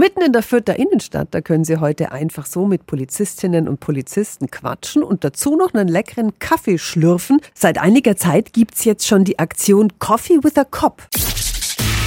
Mitten in der Fürther Innenstadt, da können Sie heute einfach so mit Polizistinnen und Polizisten quatschen und dazu noch einen leckeren Kaffee schlürfen. Seit einiger Zeit gibt's jetzt schon die Aktion Coffee with a Cop.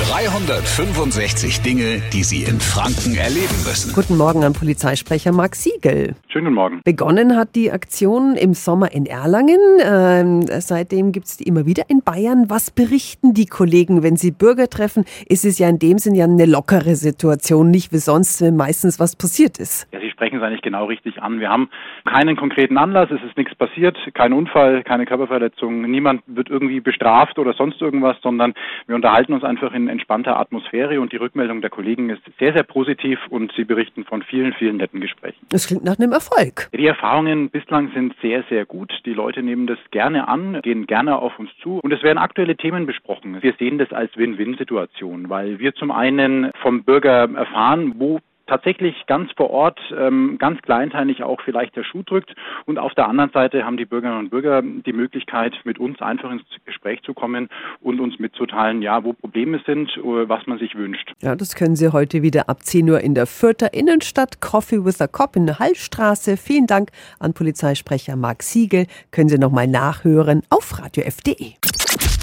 365 Dinge, die Sie in Franken erleben müssen. Guten Morgen an Polizeisprecher Marc Siegel. Schönen guten Morgen. Begonnen hat die Aktion im Sommer in Erlangen. Ähm, seitdem gibt's die immer wieder in Bayern. Was berichten die Kollegen, wenn sie Bürger treffen? Ist es ja in dem Sinn ja eine lockere Situation, nicht wie sonst, wenn meistens was passiert ist. Ja, Sie sprechen es eigentlich genau richtig an. Wir haben keinen konkreten Anlass, es ist nichts passiert, kein Unfall, keine Körperverletzung, niemand wird irgendwie bestraft oder sonst irgendwas, sondern wir unterhalten uns einfach in entspannter Atmosphäre und die Rückmeldung der Kollegen ist sehr, sehr positiv und sie berichten von vielen, vielen netten Gesprächen. Das klingt nach einem Erfolg. Die Erfahrungen bislang sind sehr, sehr gut. Die Leute nehmen das gerne an, gehen gerne auf uns zu und es werden aktuelle Themen besprochen. Wir sehen das als Win-Win-Situation, weil wir zum einen vom Bürger erfahren, wo tatsächlich ganz vor Ort, ähm, ganz kleinteilig auch vielleicht der Schuh drückt. Und auf der anderen Seite haben die Bürgerinnen und Bürger die Möglichkeit, mit uns einfach ins Gespräch zu kommen und uns mitzuteilen, ja, wo Probleme sind, äh, was man sich wünscht. Ja, das können Sie heute wieder ab 10 Uhr in der Fürther Innenstadt Coffee with a Cop in der Hallstraße. Vielen Dank an Polizeisprecher Marc Siegel. Können Sie nochmal nachhören auf radiof.de.